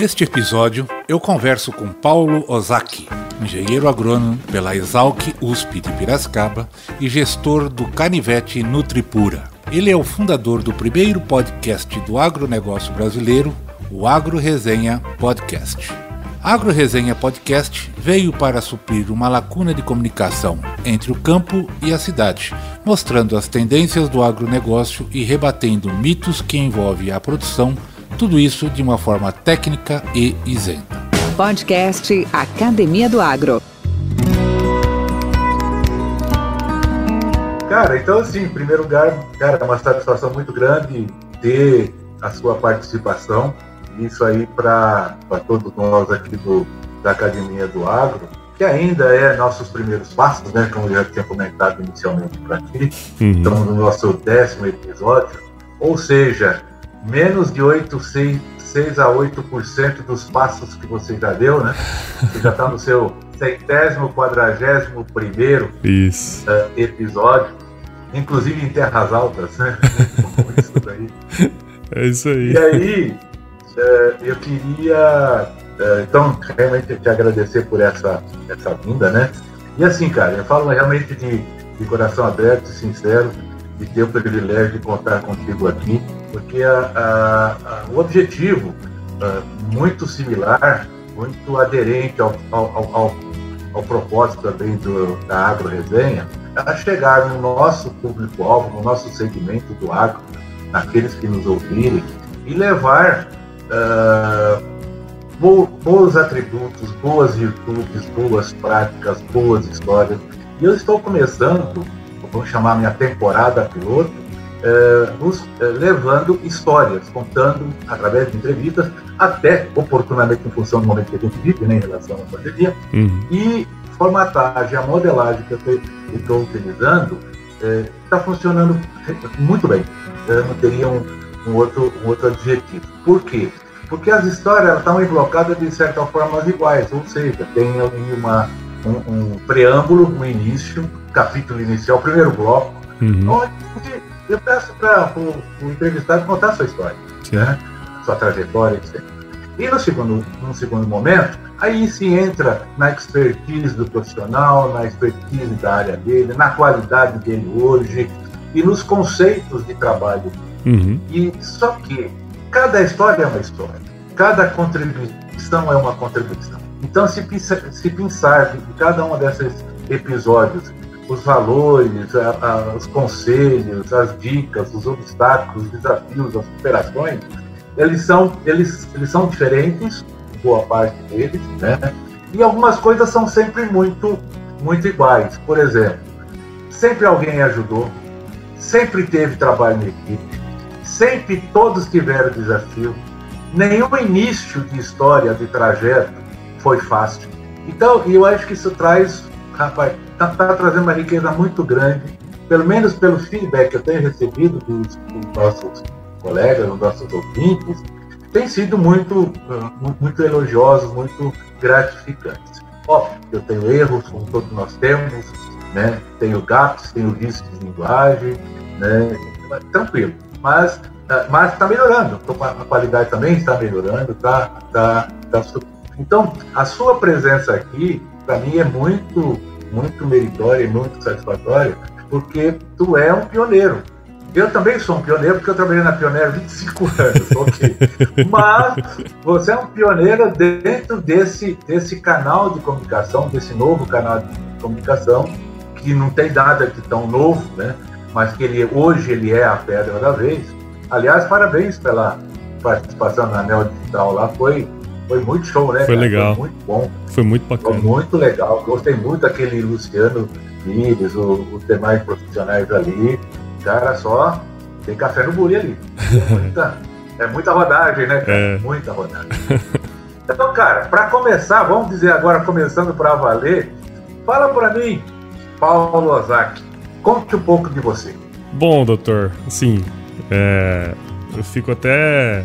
Neste episódio, eu converso com Paulo Ozaki, engenheiro agrônomo pela Exalc USP de Piracicaba e gestor do Canivete Nutripura. Ele é o fundador do primeiro podcast do agronegócio brasileiro, o Agro Resenha Podcast. Agro Resenha Podcast veio para suprir uma lacuna de comunicação entre o campo e a cidade, mostrando as tendências do agronegócio e rebatendo mitos que envolvem a produção tudo isso de uma forma técnica e isenta. Podcast Academia do Agro. Cara, então assim, em primeiro lugar, cara, é uma satisfação muito grande ter a sua participação. Isso aí para todos nós aqui do, da Academia do Agro, que ainda é nossos primeiros passos, né? Como eu já tinha comentado inicialmente para ti. Uhum. Estamos no nosso décimo episódio. Ou seja, menos de 8, 6, 6 a 8% dos passos que você já deu, né? Você já está no seu centésimo, quadragésimo primeiro isso. Uh, episódio, inclusive em terras altas, né? isso daí. É isso aí. E aí, uh, eu queria, uh, então, realmente te agradecer por essa, essa vinda, né? E assim, cara, eu falo realmente de, de coração aberto e sincero, de ter o privilégio de contar contigo aqui porque a, a, a, o objetivo uh, muito similar, muito aderente ao, ao, ao, ao propósito também do, da agro-resenha, é chegar no nosso público-alvo, no nosso segmento do agro, naqueles que nos ouvirem, e levar uh, bons atributos, boas virtudes, boas práticas, boas histórias. E eu estou começando, vamos chamar minha temporada piloto, eh, nos eh, levando histórias, contando através de entrevistas, até oportunamente em função do momento que a gente vive né, em relação à pandemia, uhum. e formatagem, a modelagem que eu estou utilizando está eh, funcionando muito bem. Eu não teria um, um, outro, um outro adjetivo. Por quê? Porque as histórias estão emblocadas de certa forma iguais, ou seja, tem ali uma, um, um preâmbulo, um início, capítulo inicial, primeiro bloco, uhum. onde eu peço para o, o, entrevistado contar a sua história, né? sua trajetória, etc. E no segundo, no segundo momento, aí se entra na expertise do profissional, na expertise da área dele, na qualidade dele hoje e nos conceitos de trabalho. Uhum. E só que cada história é uma história, cada contribuição é uma contribuição. Então, se, se pensar de cada um desses episódios os valores, a, a, os conselhos, as dicas, os obstáculos, os desafios, as superações, eles são, eles, eles são diferentes, boa parte deles, né? E algumas coisas são sempre muito, muito iguais. Por exemplo, sempre alguém ajudou, sempre teve trabalho em equipe, sempre todos tiveram desafio. Nenhum início de história, de trajeto, foi fácil. Então, eu acho que isso traz rapaz, está tá trazendo uma riqueza muito grande, pelo menos pelo feedback que eu tenho recebido dos, dos nossos colegas, dos nossos ouvintes, tem sido muito, uh, muito elogiosos, muito gratificantes. Óbvio, eu tenho erros, como todos nós temos, né? tenho gaps, tenho vícios de linguagem, né? tranquilo. Mas uh, mas está melhorando, a qualidade também está melhorando, tá, tá, tá, então a sua presença aqui para mim é muito muito meritória e muito satisfatória, porque tu é um pioneiro. Eu também sou um pioneiro, porque eu trabalhei na Pioneira há 25 anos, ok. Mas você é um pioneiro dentro desse, desse canal de comunicação, desse novo canal de comunicação, que não tem nada de tão novo, né? mas que ele, hoje ele é a pedra da vez. Aliás, parabéns pela participação na Anel Digital lá, foi foi muito show, né? Foi cara? legal. Foi muito bom. Foi muito bacana. Foi muito legal. Gostei muito daquele Luciano Pires, os demais profissionais ali. Cara, só tem café no buri ali. É muita, é muita rodagem, né, cara? É. Muita rodagem. Então, cara, para começar, vamos dizer agora, começando para valer, fala para mim, Paulo Ozaki, conte um pouco de você. Bom, doutor, assim, é, eu fico até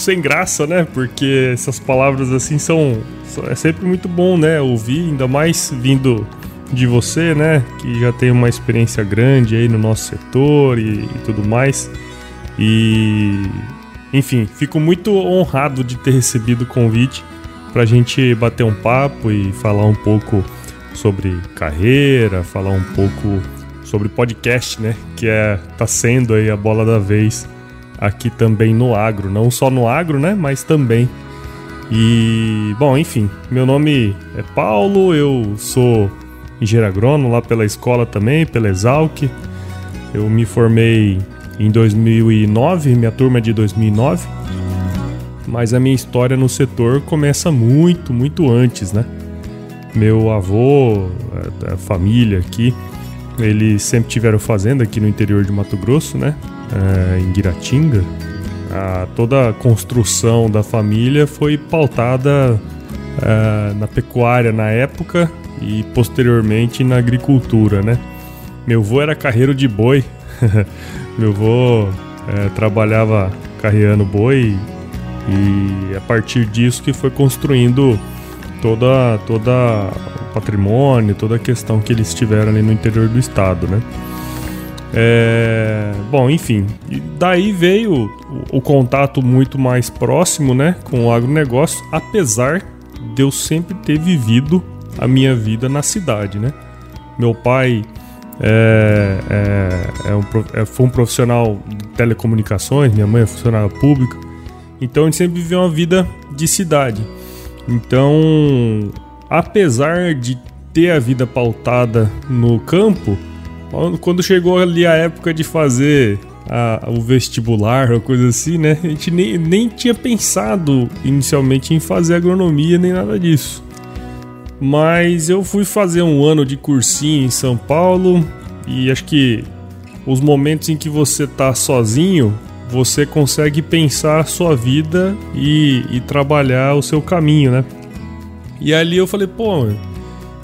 sem graça, né? Porque essas palavras assim são. É sempre muito bom, né? Ouvir, ainda mais vindo de você, né? Que já tem uma experiência grande aí no nosso setor e, e tudo mais. E. Enfim, fico muito honrado de ter recebido o convite para a gente bater um papo e falar um pouco sobre carreira, falar um pouco sobre podcast, né? Que é tá sendo aí a bola da vez aqui também no agro, não só no agro, né, mas também. E, bom, enfim, meu nome é Paulo, eu sou engenheiro agrônomo lá pela escola também, pela Exalc. Eu me formei em 2009, minha turma é de 2009. Mas a minha história no setor começa muito, muito antes, né? Meu avô, a família aqui, eles sempre tiveram fazenda aqui no interior de Mato Grosso, né? É, em Guiratinga. A, toda a construção da família foi pautada é, na pecuária na época e posteriormente na agricultura, né? Meu avô era carreiro de boi. Meu avô é, trabalhava carreando boi e a partir disso que foi construindo toda toda patrimônio, toda a questão que eles tiveram ali no interior do estado, né? É, bom, enfim, daí veio o, o, contato muito mais próximo, né, com o agronegócio, apesar de eu sempre ter vivido a minha vida na cidade, né? Meu pai é, é, é um, é, foi um profissional de telecomunicações, minha mãe é funcionária pública, então a gente sempre viveu uma vida de cidade. Então, apesar de ter a vida pautada no campo, quando chegou ali a época de fazer a, o vestibular ou coisa assim, né? A gente nem, nem tinha pensado inicialmente em fazer agronomia nem nada disso. Mas eu fui fazer um ano de cursinho em São Paulo e acho que os momentos em que você tá sozinho, você consegue pensar a sua vida e, e trabalhar o seu caminho, né? E ali eu falei, pô,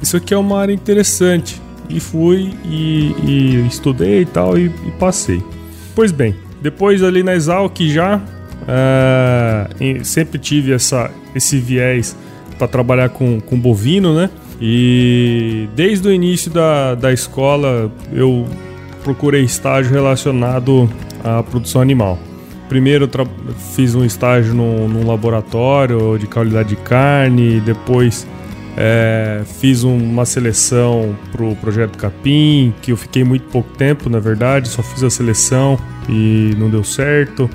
isso aqui é uma área interessante. E fui e, e estudei e tal e, e, passei. Pois bem, depois ali na Exalc já uh, sempre tive essa, esse viés para trabalhar com, com bovino, né? E desde o início da, da escola eu procurei estágio relacionado à produção animal. Primeiro fiz um estágio num, num laboratório de qualidade de carne, depois é, fiz uma seleção pro projeto Capim, que eu fiquei muito pouco tempo, na verdade, só fiz a seleção e não deu certo.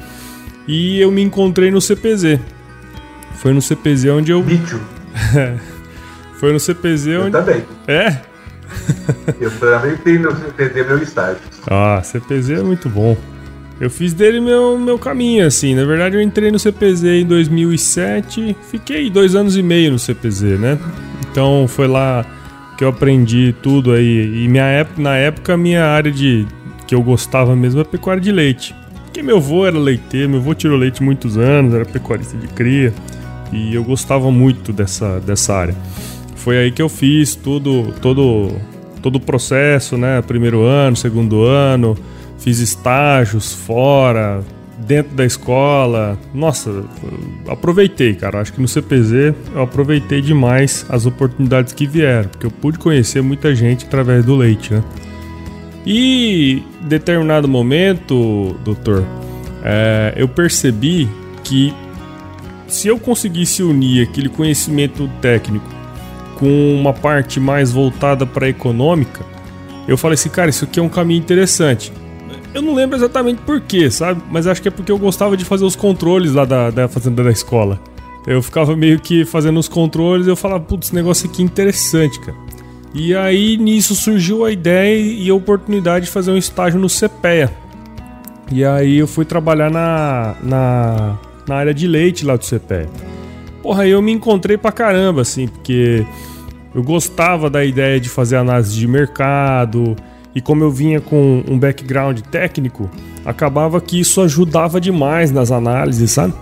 E eu me encontrei no CPZ. Foi no CPZ onde eu. Bicho. Foi no CPZ eu onde. Também. É? eu também tenho no CPZ meu estágio. Ah, CPZ é muito bom. Eu fiz dele meu, meu caminho, assim. Na verdade, eu entrei no CPZ em 2007, fiquei dois anos e meio no CPZ, né? Então foi lá que eu aprendi tudo aí. E minha época, na época, minha área de que eu gostava mesmo é pecuária de leite. Porque meu avô era leiteiro, meu avô tirou leite muitos anos, era pecuarista de cria. E eu gostava muito dessa, dessa área. Foi aí que eu fiz tudo, todo, todo o processo, né? Primeiro ano, segundo ano fiz estágios fora, dentro da escola. Nossa, aproveitei, cara. Acho que no CPZ eu aproveitei demais as oportunidades que vieram, porque eu pude conhecer muita gente através do leite, né? E em determinado momento, doutor, é, eu percebi que se eu conseguisse unir aquele conhecimento técnico com uma parte mais voltada para a econômica, eu falei assim, cara, isso aqui é um caminho interessante. Eu não lembro exatamente porquê, sabe? Mas acho que é porque eu gostava de fazer os controles lá da, da fazenda da escola. Eu ficava meio que fazendo os controles e eu falava, putz, esse negócio aqui é interessante, cara. E aí nisso surgiu a ideia e a oportunidade de fazer um estágio no CPEA. E aí eu fui trabalhar na, na, na área de leite lá do CPEA. Porra, aí eu me encontrei pra caramba, assim, porque eu gostava da ideia de fazer análise de mercado, e como eu vinha com um background técnico, acabava que isso ajudava demais nas análises, sabe?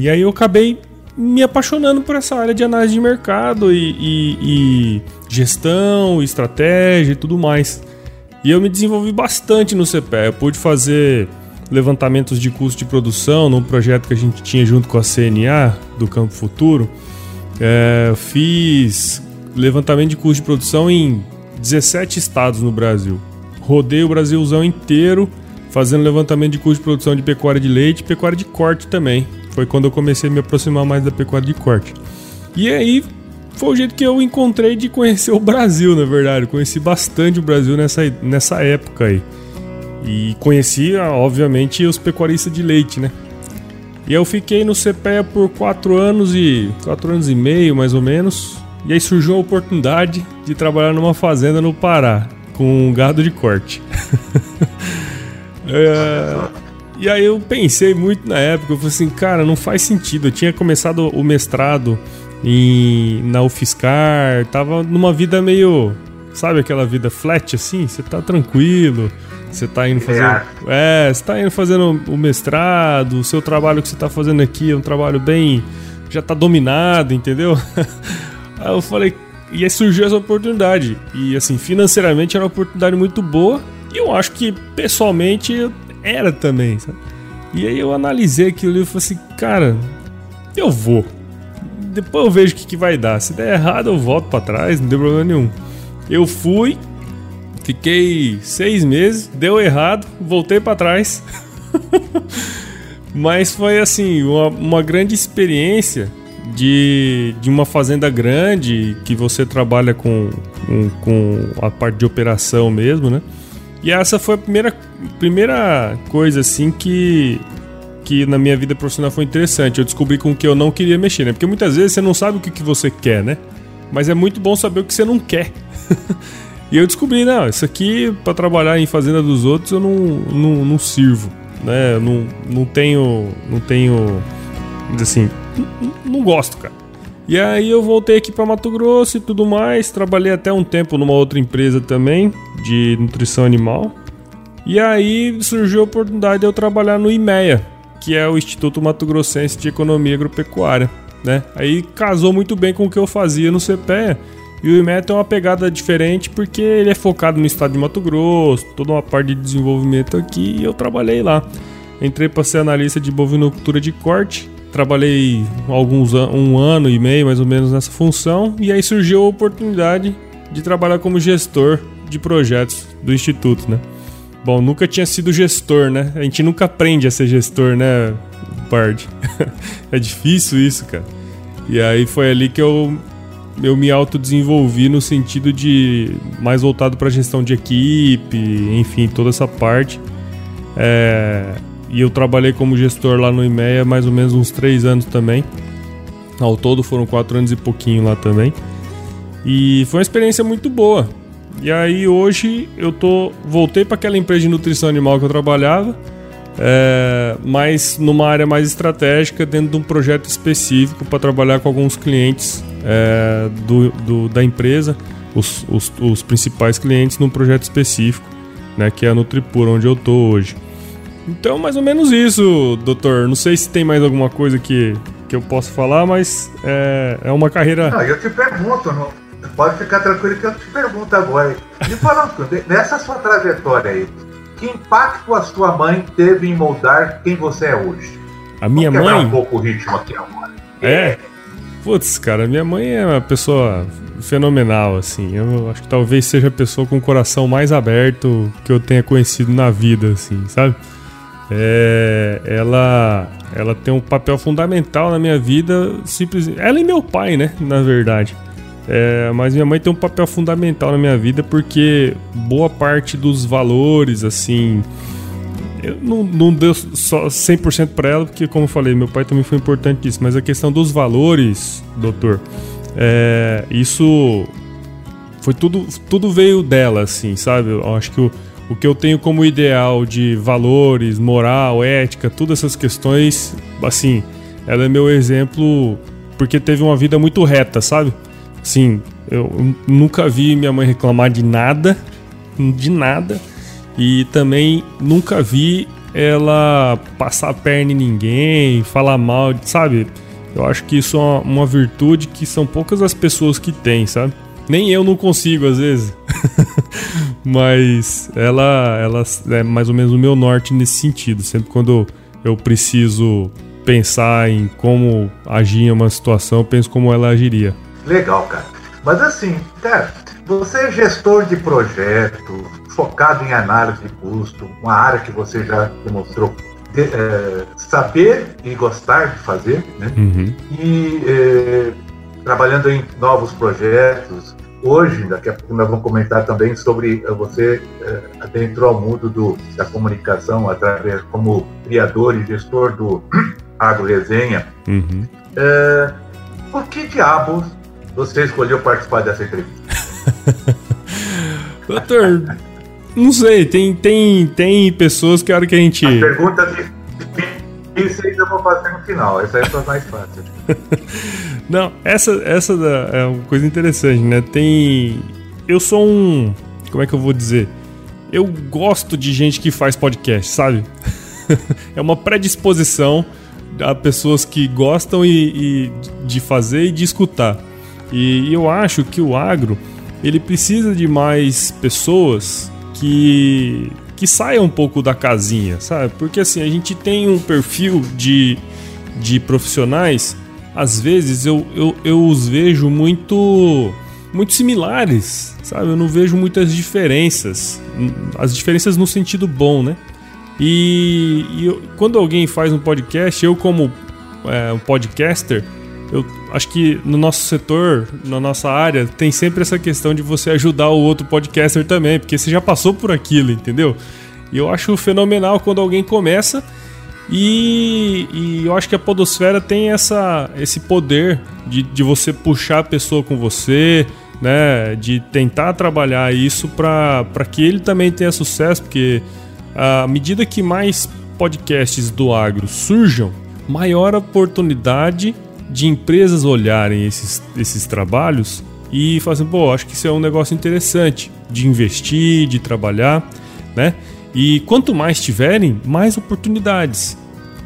E aí eu acabei me apaixonando por essa área de análise de mercado e, e, e gestão, estratégia e tudo mais. E eu me desenvolvi bastante no CPE. Eu pude fazer levantamentos de custo de produção num projeto que a gente tinha junto com a CNA do Campo Futuro. É, fiz levantamento de custo de produção em 17 estados no Brasil. Rodei o Brasilzão inteiro fazendo levantamento de custo de produção de pecuária de leite e pecuária de corte também. Foi quando eu comecei a me aproximar mais da pecuária de corte. E aí foi o jeito que eu encontrei de conhecer o Brasil, na verdade. Conheci bastante o Brasil nessa, nessa época aí. E conheci, obviamente, os pecuaristas de leite, né? E eu fiquei no CPEA por quatro anos e. quatro anos e meio, mais ou menos. E aí surgiu a oportunidade de trabalhar numa fazenda no Pará, com um gado de corte. é, e aí eu pensei muito na época, eu falei assim, cara, não faz sentido. Eu tinha começado o mestrado em, na UFSCar, tava numa vida meio. Sabe aquela vida flat assim? Você tá tranquilo, você tá indo fazer. É, você tá indo fazendo o mestrado, o seu trabalho que você tá fazendo aqui é um trabalho bem. já tá dominado, entendeu? Aí eu falei, e aí surgiu essa oportunidade. E assim, financeiramente era uma oportunidade muito boa. E eu acho que pessoalmente era também, sabe? E aí eu analisei aquilo e falei assim, cara, eu vou. Depois eu vejo o que, que vai dar. Se der errado, eu volto para trás, não deu problema nenhum. Eu fui, fiquei seis meses, deu errado, voltei para trás. Mas foi assim, uma, uma grande experiência de, de uma fazenda grande que você trabalha com, com, com, a parte de operação mesmo, né? E essa foi a primeira, primeira coisa assim que, que na minha vida profissional foi interessante. Eu descobri com o que eu não queria mexer, né? Porque muitas vezes você não sabe o que, que você quer, né? Mas é muito bom saber o que você não quer. e eu descobri, não, isso aqui para trabalhar em fazenda dos outros eu não, não, não sirvo, né? Não, não tenho, não tenho, assim, não gosto, cara. E aí eu voltei aqui para Mato Grosso e tudo mais. Trabalhei até um tempo numa outra empresa também de nutrição animal. E aí surgiu a oportunidade de eu trabalhar no IMEA, que é o Instituto Mato Grossense de Economia Agropecuária, né? Aí casou muito bem com o que eu fazia no CPEA. E o IMEA tem uma pegada diferente porque ele é focado no estado de Mato Grosso, toda uma parte de desenvolvimento aqui, e eu trabalhei lá. Entrei para ser analista de bovinocultura de corte Trabalhei alguns um ano e meio mais ou menos nessa função e aí surgiu a oportunidade de trabalhar como gestor de projetos do instituto, né? Bom, nunca tinha sido gestor, né? A gente nunca aprende a ser gestor, né, Bard? é difícil isso, cara. E aí foi ali que eu eu me autodesenvolvi no sentido de mais voltado para gestão de equipe, enfim, toda essa parte. É, e eu trabalhei como gestor lá no IMEA mais ou menos uns três anos também. Ao todo foram quatro anos e pouquinho lá também. E foi uma experiência muito boa. E aí hoje eu tô voltei para aquela empresa de nutrição animal que eu trabalhava, é, mas numa área mais estratégica dentro de um projeto específico para trabalhar com alguns clientes é, do, do, da empresa, os, os, os principais clientes num projeto específico, né, que é a Nutripura, onde eu tô hoje. Então, mais ou menos isso, doutor. Não sei se tem mais alguma coisa que, que eu posso falar, mas é, é uma carreira. Não, eu te pergunto, não, pode ficar tranquilo que eu te pergunto agora. Me fala, nessa sua trajetória aí, que impacto a sua mãe teve em moldar quem você é hoje? A minha Vamos mãe. um pouco o ritmo aqui agora. É. Putz, cara, minha mãe é uma pessoa fenomenal, assim. Eu acho que talvez seja a pessoa com o coração mais aberto que eu tenha conhecido na vida, assim, sabe? É, ela, ela tem um papel fundamental na minha vida. Simples, ela e meu pai, né? Na verdade. É, mas minha mãe tem um papel fundamental na minha vida porque boa parte dos valores, assim. Eu não, não deu só 100% para ela, porque, como eu falei, meu pai também foi importante nisso. Mas a questão dos valores, doutor, é, isso foi tudo, tudo veio dela, assim, sabe? Eu acho que o o que eu tenho como ideal de valores, moral, ética, todas essas questões, assim, ela é meu exemplo porque teve uma vida muito reta, sabe? Sim, eu nunca vi minha mãe reclamar de nada, de nada, e também nunca vi ela passar a perna em ninguém, falar mal, sabe? Eu acho que isso é uma, virtude que são poucas as pessoas que têm, sabe? Nem eu não consigo às vezes. Mas ela, ela é mais ou menos o meu norte nesse sentido. Sempre quando eu preciso pensar em como agir em uma situação, eu penso como ela agiria. Legal, cara. Mas assim, cara, você é gestor de projeto, focado em análise de custo, uma área que você já demonstrou de, é, saber e gostar de fazer, né? Uhum. E é, trabalhando em novos projetos. Hoje, daqui a pouco nós vamos comentar também sobre é, você é, adentrou ao mundo do, da comunicação através como criador e gestor do Agro Resenha. Uhum. É, por que diabos você escolheu participar dessa entrevista? Doutor, não sei, tem, tem, tem pessoas que a hora que a gente. A pergunta difícil eu vou fazer no final, essa é a mais fácil. não, essa, essa é uma coisa interessante, né? Tem. Eu sou um. Como é que eu vou dizer? Eu gosto de gente que faz podcast, sabe? é uma predisposição a pessoas que gostam e, e de fazer e de escutar. E eu acho que o agro ele precisa de mais pessoas que que saiam um pouco da casinha, sabe? Porque assim, a gente tem um perfil de, de profissionais, às vezes eu, eu, eu os vejo muito muito similares, sabe? Eu não vejo muitas diferenças. As diferenças no sentido bom, né? E, e eu, quando alguém faz um podcast, eu como é, um podcaster, eu acho que no nosso setor, na nossa área, tem sempre essa questão de você ajudar o outro podcaster também, porque você já passou por aquilo, entendeu? E eu acho fenomenal quando alguém começa e, e eu acho que a Podosfera tem essa, esse poder de, de você puxar a pessoa com você, né? De tentar trabalhar isso para que ele também tenha sucesso, porque à medida que mais podcasts do agro surjam, maior oportunidade de empresas olharem esses, esses trabalhos e falarem, assim, pô, acho que isso é um negócio interessante de investir, de trabalhar, né? E quanto mais tiverem, mais oportunidades,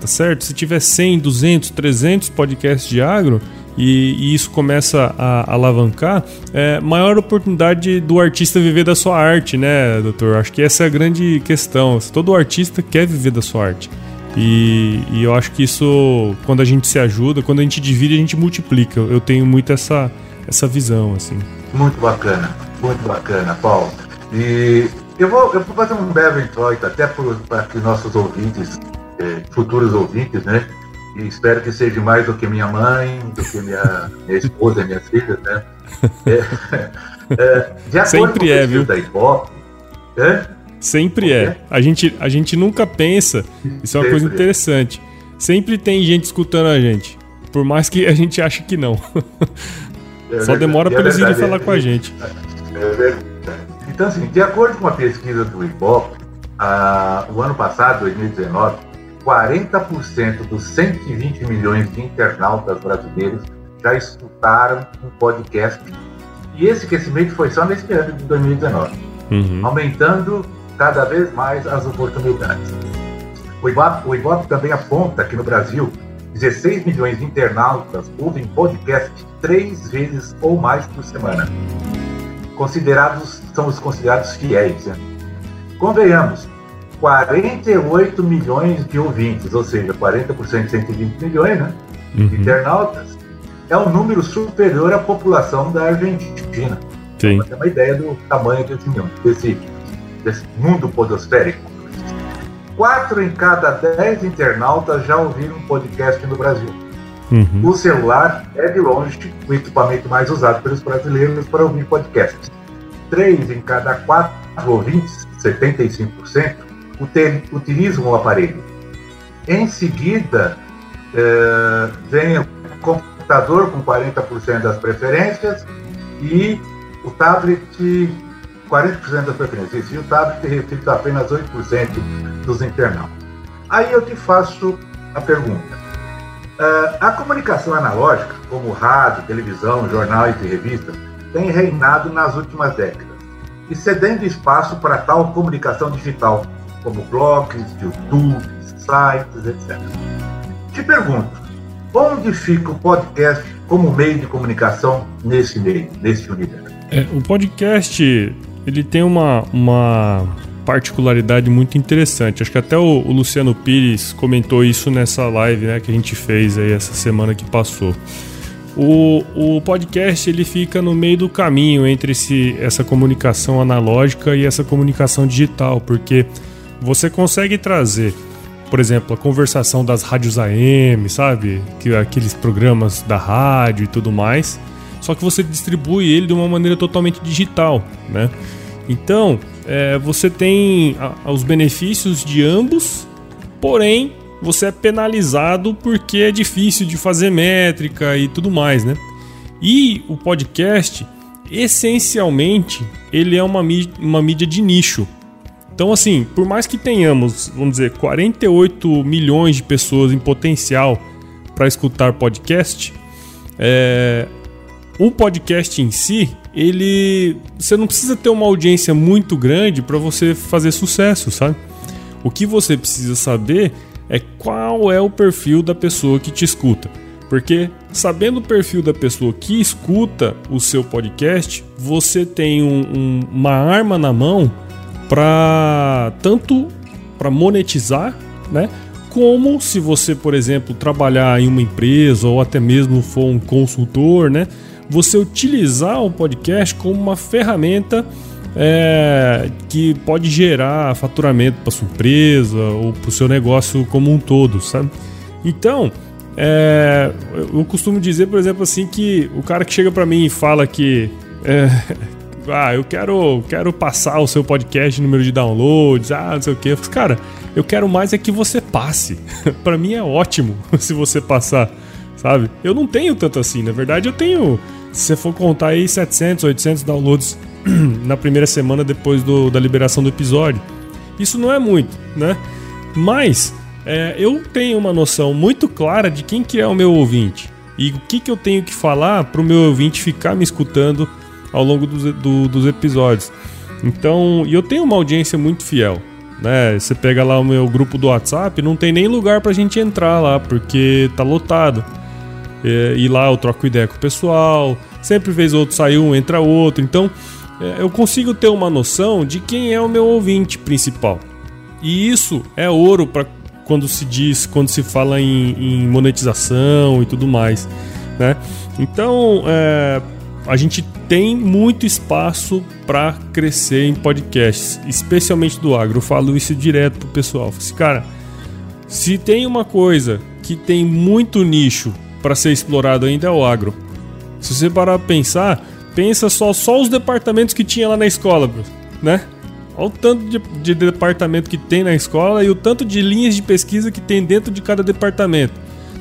tá certo? Se tiver 100, 200, 300 podcasts de agro e, e isso começa a, a alavancar, é maior oportunidade do artista viver da sua arte, né, doutor? Acho que essa é a grande questão. Todo artista quer viver da sua arte. E, e, eu acho que isso, quando a gente se ajuda, quando a gente divide, a gente multiplica. Eu tenho muito essa, essa visão, assim. Muito bacana, muito bacana, Paulo. E eu vou, eu vou fazer um breve introito até para que nossos ouvintes, eh, futuros ouvintes, né? E espero que seja mais do que minha mãe, do que minha, minha esposa, minhas filhas, né? É, é, Sempre é, viu? Da Ibope, é? Sempre é. A gente, a gente nunca pensa. Isso é uma coisa interessante. Sempre tem gente escutando a gente. Por mais que a gente ache que não. É Só demora para eles irem falar com a gente. É então, assim, de acordo com a pesquisa do Ibope, ah, o ano passado, 2019, 40% dos 120 milhões de internautas brasileiros já escutaram um podcast. E esse crescimento foi só nesse ano de 2019, uhum. aumentando cada vez mais as oportunidades. O Ibope, o Ibope também aponta que no Brasil, 16 milhões de internautas ouvem podcast três vezes ou mais por semana. Considerados, são os considerados fiéis. Né? Convenhamos, 48 milhões de ouvintes, ou seja, 40% de 120 milhões né, uhum. de internautas, é um número superior à população da Argentina. Sim. Para ter uma ideia do tamanho desse, desse desse mundo podosférico. Quatro em cada dez internautas já ouviram um podcast no Brasil. Uhum. O celular é, de longe, o equipamento mais usado pelos brasileiros para ouvir podcasts. Três em cada quatro ouvintes, 75%, utilizam o aparelho. Em seguida, é, vem o computador com 40% das preferências e o tablet 40% das preferências. E o tablet recebido apenas 8% dos internautas. Aí eu te faço a pergunta. Uh, a comunicação analógica, como rádio, televisão, jornais e revistas, tem reinado nas últimas décadas e cedendo espaço para tal comunicação digital, como blogs, YouTube, sites, etc. Te pergunto, onde fica o podcast como meio de comunicação nesse meio, nesse universo? É, o podcast ele tem uma, uma particularidade muito interessante. Acho que até o, o, Luciano Pires comentou isso nessa live né, que a gente fez aí essa semana que passou. O, o podcast ele fica no meio do caminho entre esse, essa comunicação analógica e essa comunicação digital, porque você consegue trazer, por exemplo, a conversação das rádios AM, sabe? Que, aqueles programas da rádio e tudo mais, só que você distribui ele de uma maneira totalmente digital, né? Então, é, você tem a, os benefícios de ambos, porém você é penalizado porque é difícil de fazer métrica e tudo mais, né? E o podcast, essencialmente, ele é uma mídia, uma mídia de nicho. Então, assim, por mais que tenhamos, vamos dizer, 48 milhões de pessoas em potencial para escutar podcast, é, o podcast em si, ele. Você não precisa ter uma audiência muito grande para você fazer sucesso, sabe? O que você precisa saber é qual é o perfil da pessoa que te escuta. Porque sabendo o perfil da pessoa que escuta o seu podcast, você tem um, um, uma arma na mão para tanto para monetizar, né? Como se você, por exemplo, trabalhar em uma empresa ou até mesmo for um consultor, né? Você utilizar o podcast como uma ferramenta é, que pode gerar faturamento para sua empresa ou para o seu negócio como um todo, sabe? Então, é, eu costumo dizer, por exemplo, assim, que o cara que chega para mim e fala que é, ah, eu quero, quero passar o seu podcast, número de downloads, ah, não sei o que. Eu falo, cara, eu quero mais é que você passe. para mim é ótimo se você passar, sabe? Eu não tenho tanto assim, na verdade eu tenho, se você for contar aí 700, 800 downloads na primeira semana depois do, da liberação do episódio. Isso não é muito, né? Mas é, eu tenho uma noção muito clara de quem que é o meu ouvinte e o que, que eu tenho que falar para o meu ouvinte ficar me escutando ao longo dos, do, dos episódios. Então, e eu tenho uma audiência muito fiel. Né? Você pega lá o meu grupo do WhatsApp, não tem nem lugar pra gente entrar lá, porque tá lotado. É, e lá eu troco ideia com o pessoal, sempre vez outro sai um, entra outro. Então, é, eu consigo ter uma noção de quem é o meu ouvinte principal. E isso é ouro para quando se diz, quando se fala em, em monetização e tudo mais, né? Então, é, a gente tem muito espaço para crescer em podcasts, especialmente do agro. Eu falo isso direto pro pessoal. Assim, cara, se tem uma coisa que tem muito nicho para ser explorado ainda é o agro. Se você parar pra pensar, pensa só, só os departamentos que tinha lá na escola, né? Olha o tanto de, de, departamento que tem na escola e o tanto de linhas de pesquisa que tem dentro de cada departamento.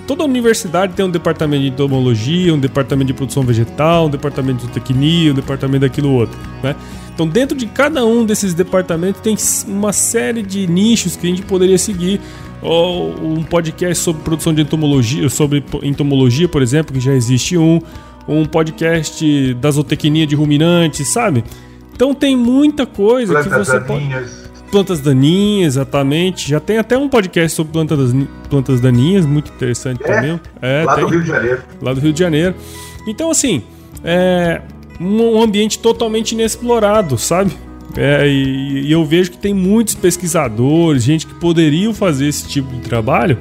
Toda universidade tem um departamento de entomologia, um departamento de produção vegetal, um departamento de zootecnia, um departamento daquilo outro, né? Então, dentro de cada um desses departamentos tem uma série de nichos que a gente poderia seguir. Ou um podcast sobre produção de entomologia, sobre entomologia, por exemplo, que já existe um um podcast da zootecnia de ruminantes, sabe? Então tem muita coisa plantas que você daninhas. pode. Plantas daninhas, exatamente. Já tem até um podcast sobre plantas, plantas daninhas, muito interessante é, também. É, lá tem, do Rio de Janeiro. Lá do Rio de Janeiro. Então, assim, é um ambiente totalmente inexplorado, sabe? É, e, e eu vejo que tem muitos pesquisadores, gente que poderiam fazer esse tipo de trabalho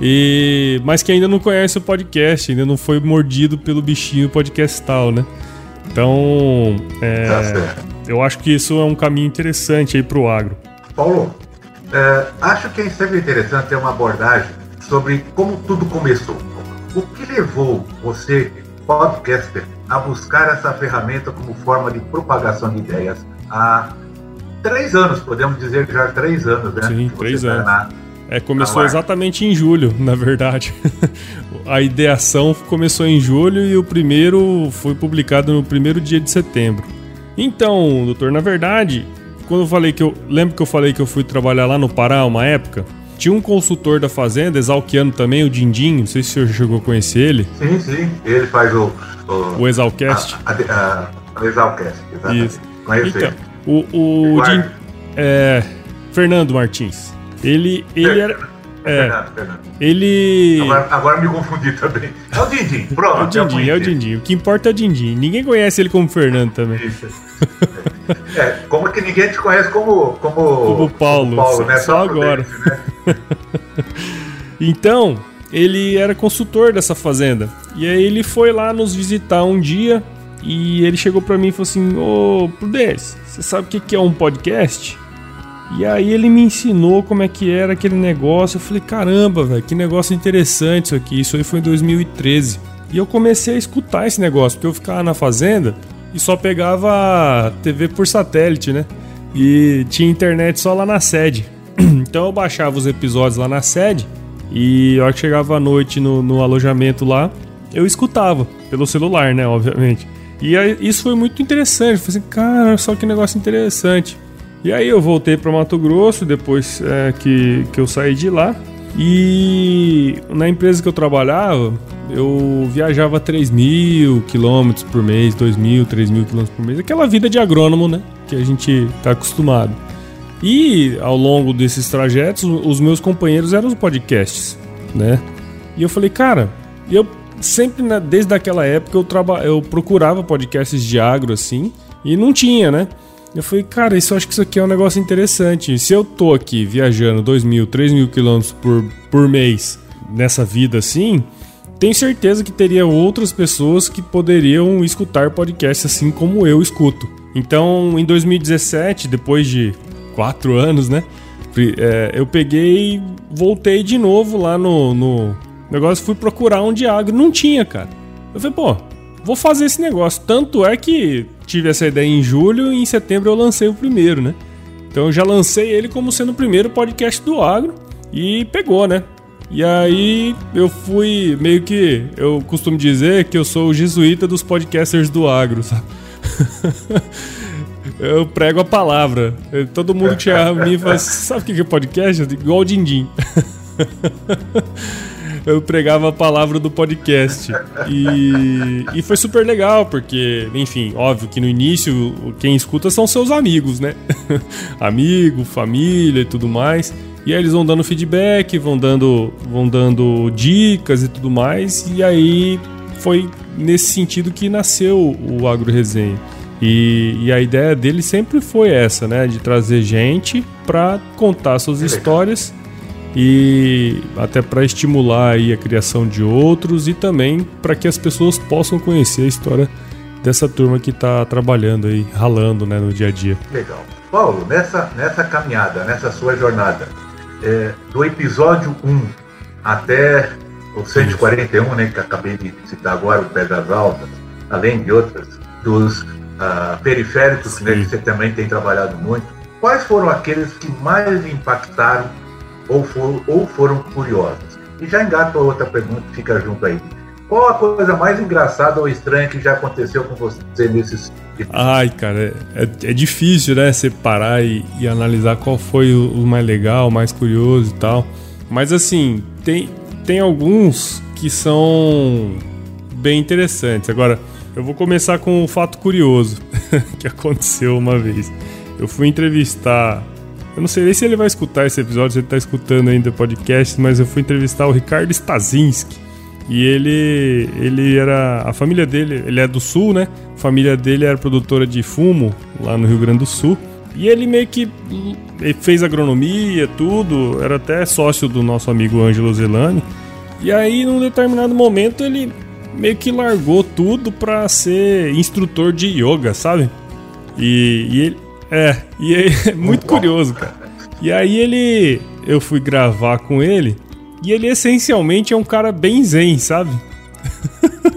e, mas que ainda não conhece o podcast, ainda não foi mordido pelo bichinho podcastal, né? Então, é, tá eu acho que isso é um caminho interessante aí para o agro. Paulo, é, acho que é sempre interessante ter uma abordagem sobre como tudo começou. O que levou você, podcaster, a buscar essa ferramenta como forma de propagação de ideias há três anos, podemos dizer que já há três anos, né? Sim, três anos. Na, é, começou exatamente em julho, na verdade. a ideação começou em julho e o primeiro foi publicado no primeiro dia de setembro. Então, doutor, na verdade, quando eu falei que eu. Lembro que eu falei que eu fui trabalhar lá no Pará uma época? Tinha um consultor da fazenda, exalquiano também, o Dindim, não sei se o senhor chegou a conhecer ele. Sim, sim, ele faz o. O, o Exalcast. A, a, a, Exalcast, exatamente. Isso. Conheço então. O, o Din, é, Fernando Martins. Ele, ele, era, É, Fernando, Fernando. Ele. Agora, agora, me confundi também. É o Dindim, pronto. É o Dindim, é o Dindim. O que importa é o Dindim. Ninguém conhece ele como Fernando também. Isso. É, como que ninguém te conhece como. Como, como Paulo. Como Paulo né? Só, só agora. né? então, ele era consultor dessa fazenda. E aí ele foi lá nos visitar um dia. E ele chegou para mim e falou assim: Ô Prudence, você sabe o que é um podcast? E aí ele me ensinou como é que era aquele negócio. Eu falei, caramba, velho, que negócio interessante isso aqui. Isso aí foi em 2013. E eu comecei a escutar esse negócio, porque eu ficava na fazenda e só pegava TV por satélite, né? E tinha internet só lá na sede. Então eu baixava os episódios lá na sede e a hora que chegava à noite no, no alojamento lá, eu escutava pelo celular, né? Obviamente. E aí, isso foi muito interessante. Eu falei assim, cara, só que negócio interessante. E aí eu voltei para Mato Grosso depois é, que, que eu saí de lá. E na empresa que eu trabalhava, eu viajava 3 mil quilômetros por mês, 2 mil, 3 mil quilômetros por mês. Aquela vida de agrônomo, né? Que a gente tá acostumado. E ao longo desses trajetos, os meus companheiros eram os podcasts, né? E eu falei, cara, eu sempre, né, desde aquela época, eu, traba eu procurava podcasts de agro assim, e não tinha, né? Eu falei, cara, isso acho que isso aqui é um negócio interessante. Se eu tô aqui viajando 2 mil, 3 mil quilômetros por, por mês nessa vida assim, tenho certeza que teria outras pessoas que poderiam escutar podcast assim como eu escuto. Então, em 2017, depois de quatro anos, né? É, eu peguei voltei de novo lá no, no negócio, fui procurar um Diagro, não tinha, cara. Eu falei, pô, vou fazer esse negócio. Tanto é que tive essa ideia em julho e em setembro eu lancei o primeiro, né? Então eu já lancei ele como sendo o primeiro podcast do agro e pegou, né? E aí eu fui meio que. Eu costumo dizer que eu sou o jesuíta dos podcasters do agro, sabe? eu prego a palavra. Todo mundo que chega a mim fala: sabe o que é podcast? Igual o Dindim. eu pregava a palavra do podcast. E, e foi super legal, porque, enfim, óbvio que no início quem escuta são seus amigos, né? Amigo, família e tudo mais. E aí eles vão dando feedback, vão dando, vão dando dicas e tudo mais. E aí foi nesse sentido que nasceu o Agro Resenha. E, e, a ideia dele sempre foi essa, né? De trazer gente para contar suas histórias e até para estimular aí a criação de outros e também para que as pessoas possam conhecer a história dessa turma que está trabalhando aí, ralando né, no dia a dia. Legal. Paulo, nessa, nessa caminhada, nessa sua jornada, é, do episódio 1 até o 141, Isso. né, que acabei de citar agora, o Pé das Altas, além de outras, dos uh, periféricos, né, que você também tem trabalhado muito, quais foram aqueles que mais impactaram ou foram, ou foram curiosos? E já engato a outra pergunta que fica junto aí. Qual a coisa mais engraçada ou estranha que já aconteceu com você nesses Ai, cara, é, é, difícil, né? Separar e, e analisar qual foi o, o, mais legal, o mais curioso e tal. Mas assim, tem, tem alguns que são bem interessantes. Agora, eu vou começar com um fato curioso que aconteceu uma vez. Eu fui entrevistar. Eu não sei nem se ele vai escutar esse episódio, se ele tá escutando ainda o podcast, mas eu fui entrevistar o Ricardo Stazinski. E ele, ele era. A família dele, ele é do sul, né? A família dele era produtora de fumo lá no Rio Grande do Sul. E ele meio que fez agronomia, tudo, era até sócio do nosso amigo Ângelo Zelani. E aí, num determinado momento, ele meio que largou tudo pra ser instrutor de yoga, sabe? E, e ele. É, e é muito curioso, cara. E aí ele. Eu fui gravar com ele. E ele essencialmente é um cara bem zen, sabe?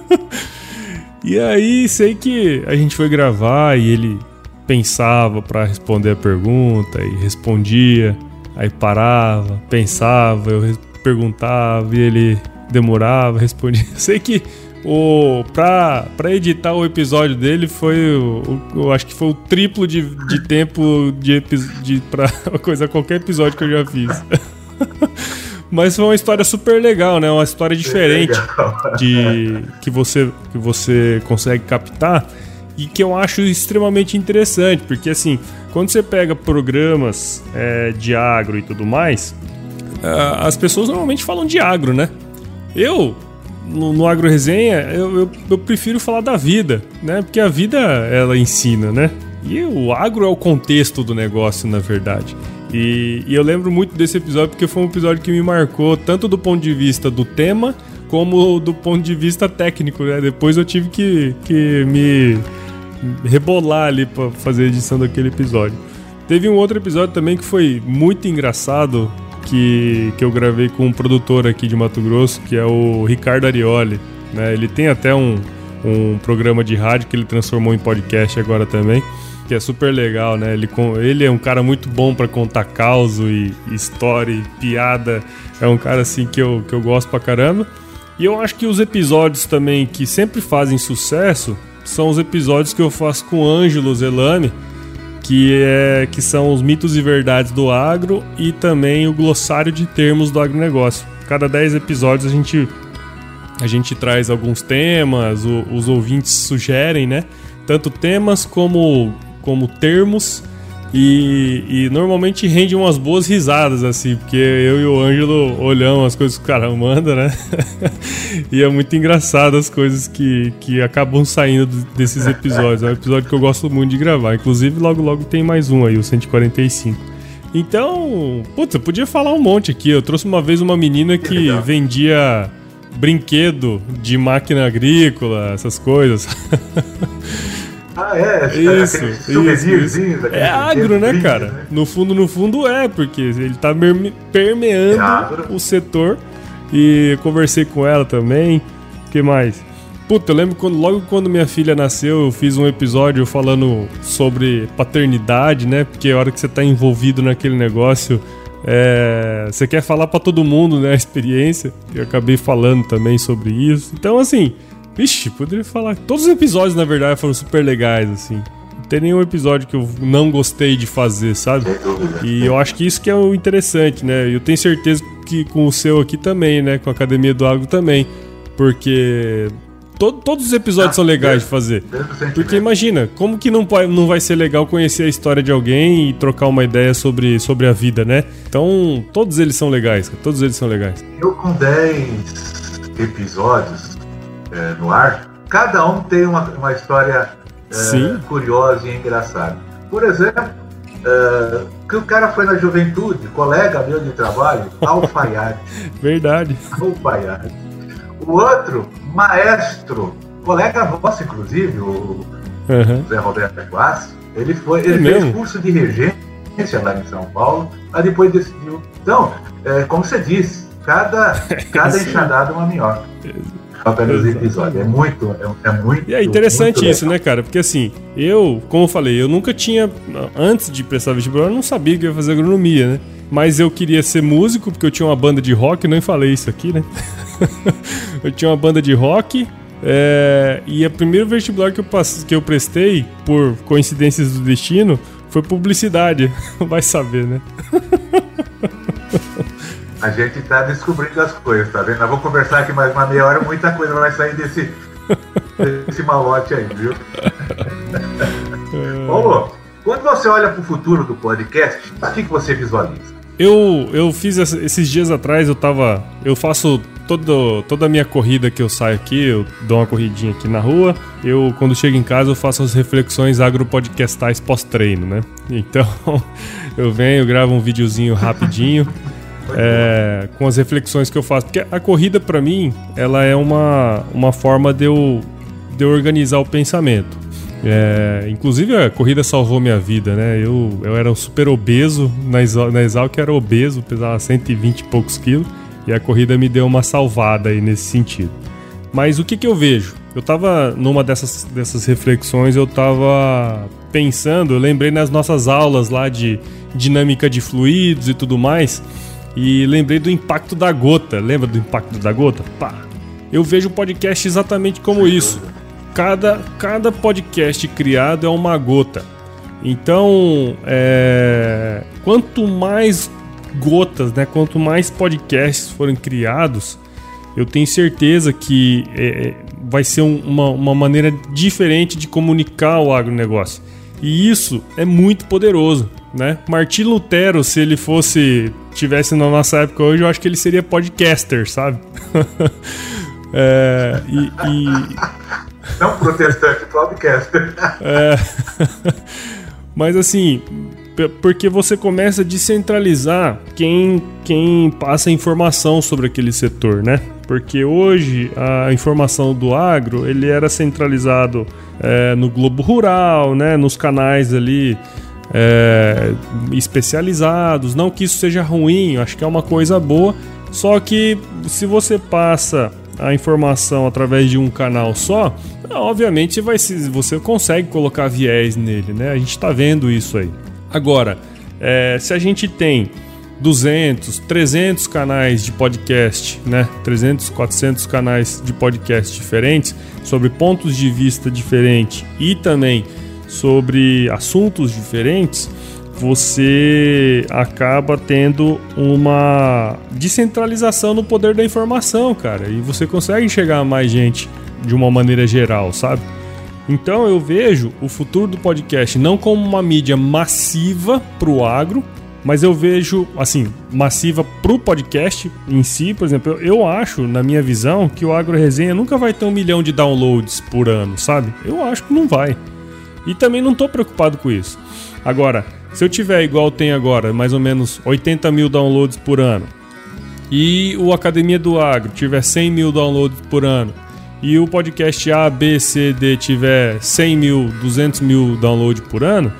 e aí sei que a gente foi gravar e ele pensava para responder a pergunta e respondia, aí parava, pensava, eu perguntava e ele demorava, respondia. Sei que o pra, pra editar o episódio dele foi o, o, eu acho que foi o triplo de, de tempo de, de para coisa qualquer episódio que eu já fiz. Mas foi uma história super legal, né? Uma história diferente de que você que você consegue captar e que eu acho extremamente interessante, porque assim, quando você pega programas é, de agro e tudo mais, as pessoas normalmente falam de agro, né? Eu, no, no Agro Resenha, eu, eu, eu, prefiro falar da vida, né? Porque a vida, ela ensina, né? E o agro é o contexto do negócio, na verdade. E, e eu lembro muito desse episódio porque foi um episódio que me marcou tanto do ponto de vista do tema como do ponto de vista técnico, né? Depois eu tive que, que me rebolar ali para fazer a edição daquele episódio. Teve um outro episódio também que foi muito engraçado, que, que eu gravei com um produtor aqui de Mato Grosso, que é o Ricardo Arioli. Né? Ele tem até um, um programa de rádio que ele transformou em podcast agora também, que é super legal, né? Ele, ele é um cara muito bom para contar caos e história e piada. É um cara assim que eu, que eu gosto pra caramba. E eu acho que os episódios também que sempre fazem sucesso são os episódios que eu faço com o Ângelo Zelani, que, é, que são os mitos e verdades do agro e também o glossário de termos do agronegócio. Cada 10 episódios a gente, a gente traz alguns temas, o, os ouvintes sugerem, né? Tanto temas como, como termos e, e, normalmente rende umas boas risadas, assim, porque eu e o Ângelo olhamos as coisas que o cara manda, né? e é muito engraçado as coisas que, que acabam saindo desses episódios. É um episódio que eu gosto muito de gravar. Inclusive, logo logo tem mais um aí, o 145. Então, putz, eu podia falar um monte aqui. Eu trouxe uma vez uma menina que vendia brinquedo de máquina agrícola, essas coisas. Ah, é? Isso, isso, isso. É agro, né, cara? Né? No fundo, no fundo é, porque ele tá permeando é o setor. E conversei com ela também. O que mais? Puta, eu lembro quando, logo quando minha filha nasceu, eu fiz um episódio falando sobre paternidade, né? Porque a hora que você tá envolvido naquele negócio, é, você quer falar para todo mundo, né? A experiência. Eu acabei falando também sobre isso. Então, assim, Vixe, poderia falar. Todos os episódios, na verdade, foram super legais, assim. Não tem nenhum episódio que eu não gostei de fazer, sabe? E eu acho que isso que é o interessante, né? Eu tenho certeza que com o seu aqui também, né? Com a Academia do Agro também. Porque todos os episódios ah, são legais de fazer. Porque imagina, como que não, pode, não vai ser legal conhecer a história de alguém e trocar uma ideia sobre, sobre a vida, né? Então, todos eles são legais, todos eles são legais. Eu com 10 episódios, é, no ar, cada um tem uma, uma história é, curiosa e engraçada. Por exemplo, é, que o cara foi na juventude, colega meu de trabalho, alfaiate. Verdade. Alfaiate. O outro, maestro, colega nosso, inclusive, o uhum. Zé Roberto Guassi, ele, foi, ele é fez mesmo? curso de regência lá em São Paulo, mas depois decidiu. Então, é, como você disse, cada, cada enxadada é uma minhoca episódio. É muito, é, é, muito. E é interessante isso, né, cara? Porque assim, eu, como eu falei, eu nunca tinha. Antes de prestar vestibular, eu não sabia que ia fazer agronomia, né? Mas eu queria ser músico, porque eu tinha uma banda de rock, nem falei isso aqui, né? eu tinha uma banda de rock. É, e o primeiro vestibular que eu, passei, que eu prestei, por coincidências do destino, foi publicidade. Vai saber, né? A gente está descobrindo as coisas, tá vendo? Nós vamos conversar aqui mais uma meia hora, muita coisa vai sair desse, desse malote aí, viu? Paulo, quando você olha para o futuro do podcast, o que, que você visualiza? Eu, eu fiz esses dias atrás, eu tava. Eu faço todo, toda a minha corrida que eu saio aqui, eu dou uma corridinha aqui na rua. Eu, quando chego em casa, eu faço as reflexões agropodcastais pós-treino, né? Então, eu venho, gravo um videozinho rapidinho é, com as reflexões que eu faço. Porque a corrida, para mim, ela é uma, uma forma de eu, de eu organizar o pensamento. É, inclusive, a corrida salvou minha vida, né? Eu, eu era super obeso, na, Exal, na Exalc era obeso, pesava 120 e poucos quilos, e a corrida me deu uma salvada aí nesse sentido. Mas o que, que eu vejo? Eu tava numa dessas, dessas reflexões, eu tava pensando, eu lembrei nas nossas aulas lá de dinâmica de fluidos e tudo mais, e lembrei do impacto da gota. Lembra do impacto da gota? Pá. Eu vejo o podcast exatamente como isso. Cada, cada podcast criado é uma gota. Então, é, quanto mais gotas, né, quanto mais podcasts forem criados, eu tenho certeza que é, é vai ser um, uma, uma maneira diferente de comunicar o agronegócio. E isso é muito poderoso. Né? Martim Lutero, se ele fosse tivesse na nossa época hoje, eu acho que ele seria podcaster, sabe? é, e, e... Não protestante, podcaster. é, mas assim, porque você começa a descentralizar quem, quem passa informação sobre aquele setor, né? Porque hoje a informação do agro ele era centralizado é, no Globo Rural, né? Nos canais ali é, especializados. Não que isso seja ruim, acho que é uma coisa boa. Só que se você passa a informação através de um canal só, obviamente vai, você consegue colocar viés nele, né? A gente está vendo isso aí. Agora, é, se a gente tem 200, 300 canais de podcast, né? 300, 400 canais de podcast diferentes sobre pontos de vista diferentes e também sobre assuntos diferentes, você acaba tendo uma descentralização no poder da informação, cara, e você consegue chegar a mais gente de uma maneira geral, sabe? Então eu vejo o futuro do podcast não como uma mídia massiva para o agro, mas eu vejo, assim, massiva pro podcast em si, por exemplo, eu, acho, na minha visão, que o Agro Resenha nunca vai ter um milhão de downloads por ano, sabe? Eu acho que não vai. E também não tô preocupado com isso. Agora, se eu tiver igual tem agora, mais ou menos 80 mil downloads por ano, e o Academia do Agro tiver 100 mil downloads por ano, e o podcast A, B, C, D tiver 100 mil, 200 mil downloads por ano,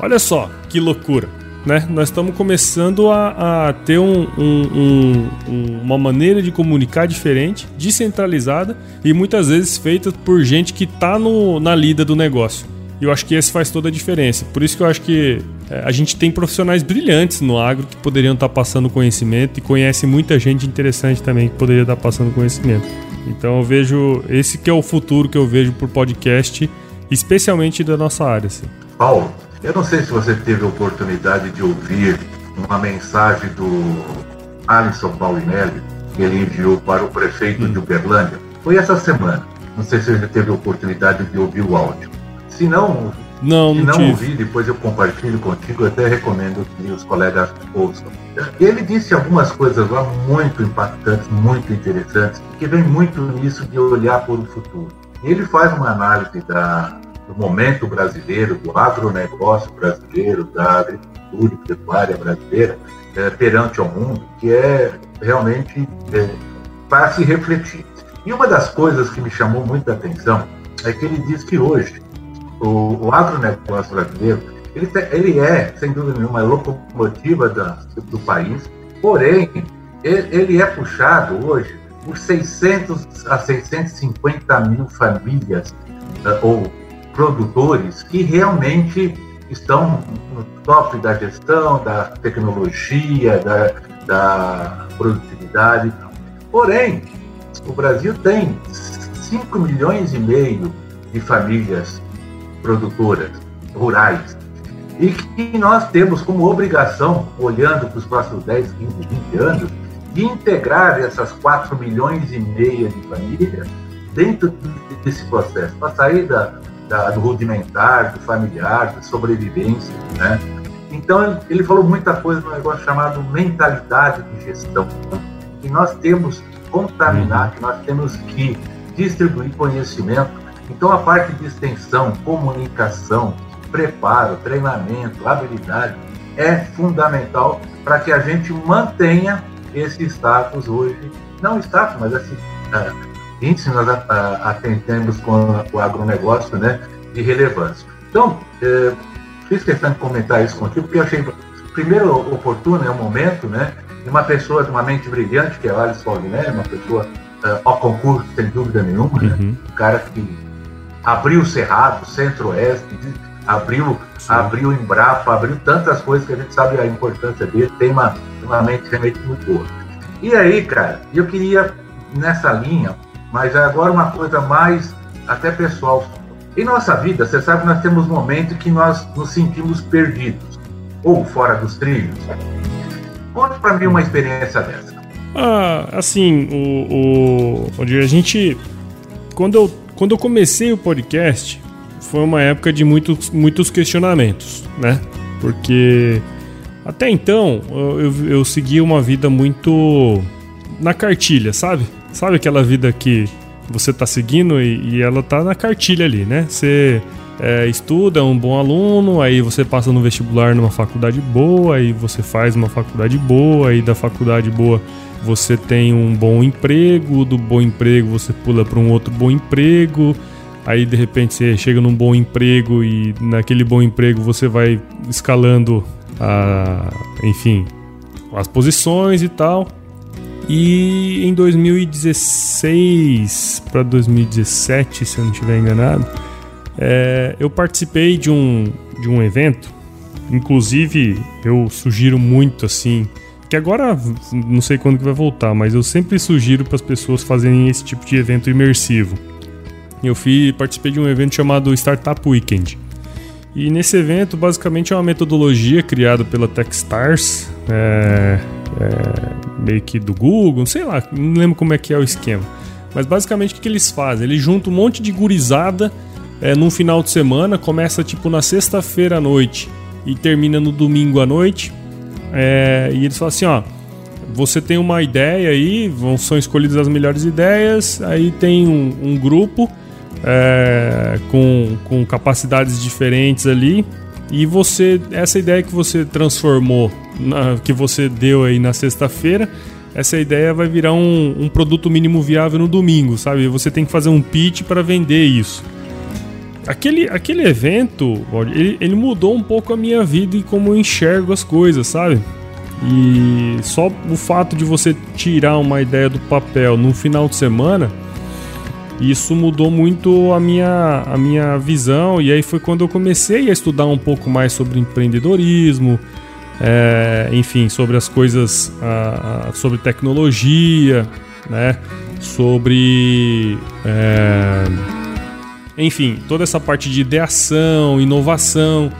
olha só que loucura. Né? Nós estamos começando a, a ter um, um, um, uma maneira de comunicar diferente, descentralizada e muitas vezes feita por gente que está na lida do negócio. E eu acho que esse faz toda a diferença. Por isso que eu acho que é, a gente tem profissionais brilhantes no agro que poderiam estar passando conhecimento e conhece muita gente interessante também que poderia estar passando conhecimento. Então eu vejo esse que é o futuro que eu vejo por podcast, especialmente da nossa área. Assim. Paulo, eu não sei se você teve a oportunidade de ouvir uma mensagem do Alisson Paulinelli que ele enviou para o prefeito hum. de Uberlândia. Foi essa semana. Não sei se você teve a oportunidade de ouvir o áudio. Se não, não, se não, não ouvir, depois eu compartilho contigo, eu até recomendo que os colegas ouçam. Ele disse algumas coisas lá muito impactantes, muito interessantes, que vem muito nisso de olhar para o futuro. Ele faz uma análise da, do momento brasileiro, do agronegócio brasileiro, da agricultura e pecuária brasileira é, perante o mundo, que é realmente é, para se refletir. E uma das coisas que me chamou muita atenção é que ele diz que hoje o, o agronegócio brasileiro, ele, ele é, sem dúvida nenhuma, a locomotiva da, do país, porém, ele, ele é puxado hoje por 600 a 650 mil famílias uh, ou produtores que realmente estão no top da gestão, da tecnologia, da, da produtividade. Porém, o Brasil tem 5 milhões e meio de famílias produtoras rurais e que nós temos como obrigação, olhando para os próximos 10, 15, 20 anos, de integrar essas 4 milhões e meia de famílias dentro desse processo, para sair da, da, do rudimentar, do familiar, da sobrevivência. Né? Então, ele falou muita coisa no negócio chamado mentalidade de gestão, que nós temos que contaminar, que nós temos que distribuir conhecimento então, a parte de extensão, comunicação, preparo, treinamento, habilidade é fundamental para que a gente mantenha esse status hoje. Não status, mas esse uh, índice nós atendemos com o agronegócio né, de relevância. Então, uh, fiz questão de comentar isso contigo, porque eu achei, primeiro, oportuno, é o momento, né? De uma pessoa de uma mente brilhante, que é o Alice Paulinelli, uma pessoa uh, ao concurso, sem dúvida nenhuma, né? uhum. né? um cara que abriu o Cerrado, Centro-Oeste, abriu, abriu Embrapa, abriu tantas coisas que a gente sabe a importância dele, tem uma, uma mente realmente muito boa. E aí, cara, eu queria nessa linha, mas agora uma coisa mais até pessoal. Em nossa vida, você sabe que nós temos momentos que nós nos sentimos perdidos ou fora dos trilhos. Conte para mim uma experiência dessa. Ah, assim, o, o, a gente quando eu quando eu comecei o podcast, foi uma época de muitos, muitos questionamentos, né? Porque Até então, eu, eu, eu seguia uma vida muito na cartilha, sabe? Sabe aquela vida que você tá seguindo e, e ela tá na cartilha ali, né? Você é, estuda, é um bom aluno, aí você passa no vestibular numa faculdade boa, aí você faz uma faculdade boa, aí da faculdade boa você tem um bom emprego, do bom emprego você pula para um outro bom emprego, aí de repente você chega num bom emprego e naquele bom emprego você vai escalando a, enfim, as posições e tal. E em 2016 para 2017, se eu não estiver enganado, é, eu participei de um, de um evento. Inclusive, eu sugiro muito assim que agora não sei quando que vai voltar, mas eu sempre sugiro para as pessoas fazerem esse tipo de evento imersivo. Eu fui, participei de um evento chamado Startup Weekend. E nesse evento, basicamente, é uma metodologia criada pela Techstars, é, é, meio que do Google, sei lá, não lembro como é que é o esquema. Mas basicamente o que, que eles fazem? Eles juntam um monte de gurizada é, num final de semana, começa tipo na sexta-feira à noite e termina no domingo à noite. É, e eles falam assim: ó, você tem uma ideia aí, vão, são escolhidas as melhores ideias, aí tem um, um grupo é, com, com capacidades diferentes ali. E você, essa ideia que você transformou, na, que você deu aí na sexta-feira, essa ideia vai virar um, um, produto mínimo viável no domingo, sabe? Você tem que fazer um pitch para vender isso. Aquele, aquele evento, ele, ele mudou um pouco a minha vida e como eu enxergo as coisas, sabe? E só o fato de você tirar uma ideia do papel num final de semana, isso mudou muito a minha, a minha visão. E aí foi quando eu comecei a estudar um pouco mais sobre empreendedorismo, é, enfim, sobre as coisas, a, a, sobre tecnologia, né? Sobre. É, enfim, toda essa parte de ideação, inovação.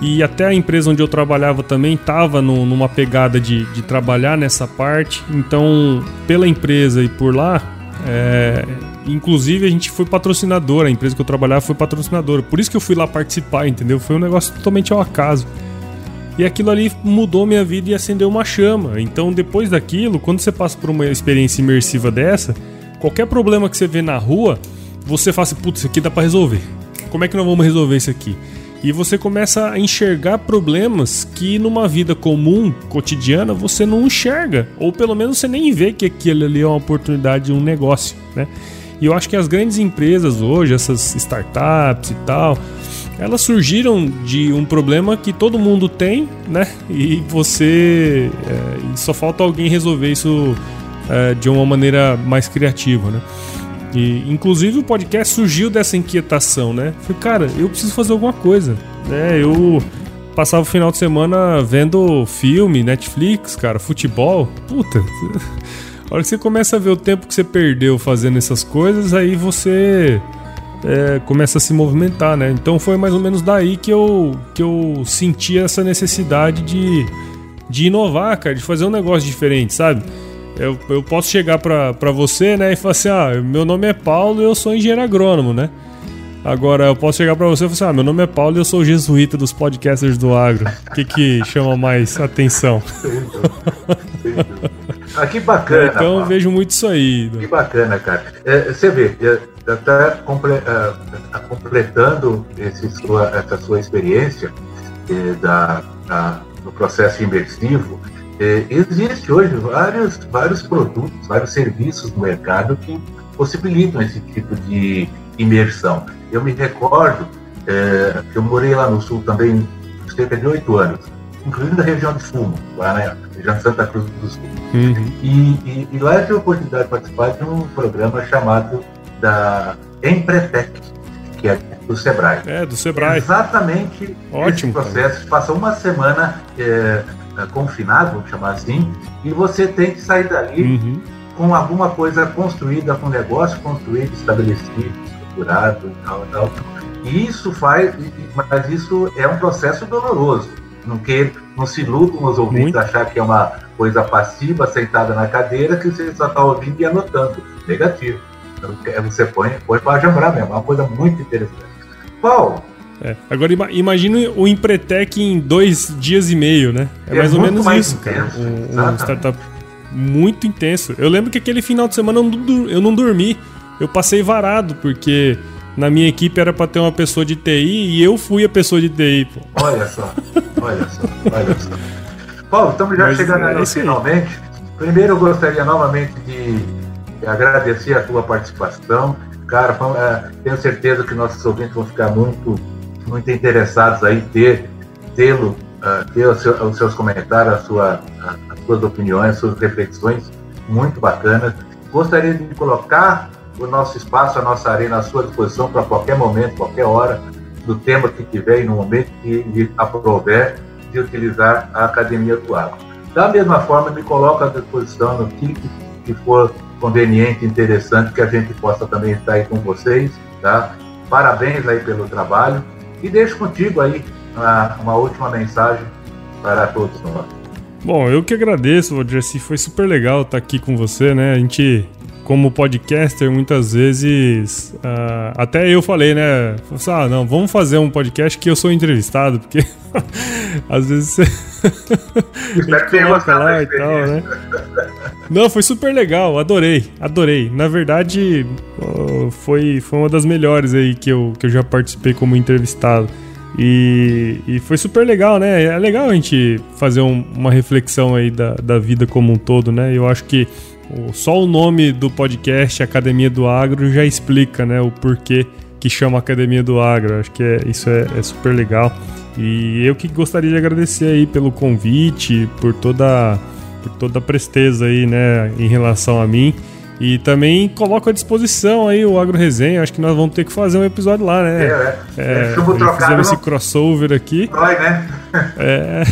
E até a empresa onde eu trabalhava também estava numa pegada de, de, trabalhar nessa parte. Então, pela empresa e por lá, é, inclusive a gente foi patrocinador, a empresa que eu trabalhava foi patrocinadora. Por isso que eu fui lá participar, entendeu? Foi um negócio totalmente ao acaso. E aquilo ali mudou minha vida e acendeu uma chama. Então, depois daquilo, quando você passa por uma experiência imersiva dessa, qualquer problema que você vê na rua, você fala assim, putz, isso aqui dá para resolver. Como é que nós vamos resolver isso aqui? E você começa a enxergar problemas que numa vida comum, cotidiana, você não enxerga. Ou pelo menos você nem vê que aquilo ali é uma oportunidade, um negócio, né? E eu acho que as grandes empresas hoje, essas startups e tal, elas surgiram de um problema que todo mundo tem, né? E você. É, só falta alguém resolver isso é, de uma maneira mais criativa, né? E, inclusive, o podcast surgiu dessa inquietação, né? Falei, cara, eu preciso fazer alguma coisa. Né? Eu passava o final de semana vendo filme, Netflix, cara, futebol. Puta. A hora que você começa a ver o tempo que você perdeu fazendo essas coisas, aí você é, começa a se movimentar, né? Então foi mais ou menos daí que eu, que eu senti essa necessidade de, de inovar, cara, de fazer um negócio diferente, sabe? Eu, eu posso chegar pra, você, né, e falar assim, ah, meu nome é Paulo e eu sou engenheiro agrônomo, né? Agora, eu posso chegar pra você e falar assim, ah, meu nome é Paulo e eu sou jesuíta dos podcasters do agro. O que que chama mais atenção? ah, que bacana. Então, Paulo. eu vejo muito isso aí. Que bacana, cara. É, você vê, até comple, uh, completando esse sua, essa sua experiência eh, da, da, no processo imersivo, é, existe hoje vários, vários produtos, vários serviços no mercado que possibilitam esse tipo de imersão. Eu me recordo é, que eu morei lá no sul também cerca de oito anos, incluindo na região de Fumo, lá na região de Santa Cruz do Sul. Uhum. E, e, e, lá eu tive a oportunidade de participar de um programa chamado da Empretec, que é do Sebrae. É, do Sebrae. Exatamente Ótimo, esse processo. Passa uma semana é, confinado, vamos chamar assim, e você tem que sair dali uhum. com alguma coisa construída, com um negócio construído, estabelecido, estruturado e tal, tal. E isso faz, mas isso é um processo doloroso. Não, que, não se iludam os ouvintes Muito. achar que é uma coisa passiva, sentada na cadeira, que você só está ouvindo e anotando. Negativo. Então, é, você põe, põe para jambrar mesmo, é uma coisa muito interessante. Paulo, É. Agora imagina o Empretec em dois dias e meio, né? É, é mais ou menos isso, cara. Um, um startup muito intenso. Eu lembro que aquele final de semana eu não dormi. Eu passei varado, porque na minha equipe era para ter uma pessoa de TI e eu fui a pessoa de TI, pô. Olha só, olha só, olha só. Paulo, estamos já Mas chegando é aí finalmente. Primeiro eu gostaria novamente de agradecer a tua participação. Cara, é, tenho certeza que nossos ouvintes vão ficar muito, muito interessados aí ter tê-lo, uh, ter os seus, os seus comentários, a sua, as suas opiniões, as suas reflexões muito bacanas. Gostaria de colocar o nosso espaço, a nossa arena à sua disposição para qualquer momento, qualquer hora, do tema que tiver e no momento que lhe aprover de utilizar a Academia do Agro. Da mesma forma, me coloco à disposição no que, que for conveniente, interessante, que a gente possa também estar aí com vocês, tá? Parabéns aí pelo trabalho e deixo contigo aí uma, uma última mensagem para todos nós. Bom, eu que agradeço, Valdir, foi super legal estar aqui com você, né? A gente como podcaster, muitas vezes. Uh, até eu falei, né? Assim, ah, não, vamos fazer um podcast que eu sou entrevistado, porque às vezes você. Que coloca lá e tal, né? Não, foi super legal, adorei, adorei. Na verdade, foi, foi uma das melhores aí que eu, que eu já participei como entrevistado. E, e foi super legal, né? É legal a gente fazer um, uma reflexão aí da, da vida como um todo, né? Eu acho que só o nome do podcast Academia do Agro já explica né, o porquê que chama Academia do Agro. Acho que é, isso é, é, super legal. E eu que gostaria de agradecer aí pelo convite, por toda, por toda a presteza aí, né, em relação a mim. E também coloco à disposição aí o Agro Resenha. Acho que nós vamos ter que fazer um episódio lá, né? É, é. é, é fizemos esse crossover aqui. Dói, né? É.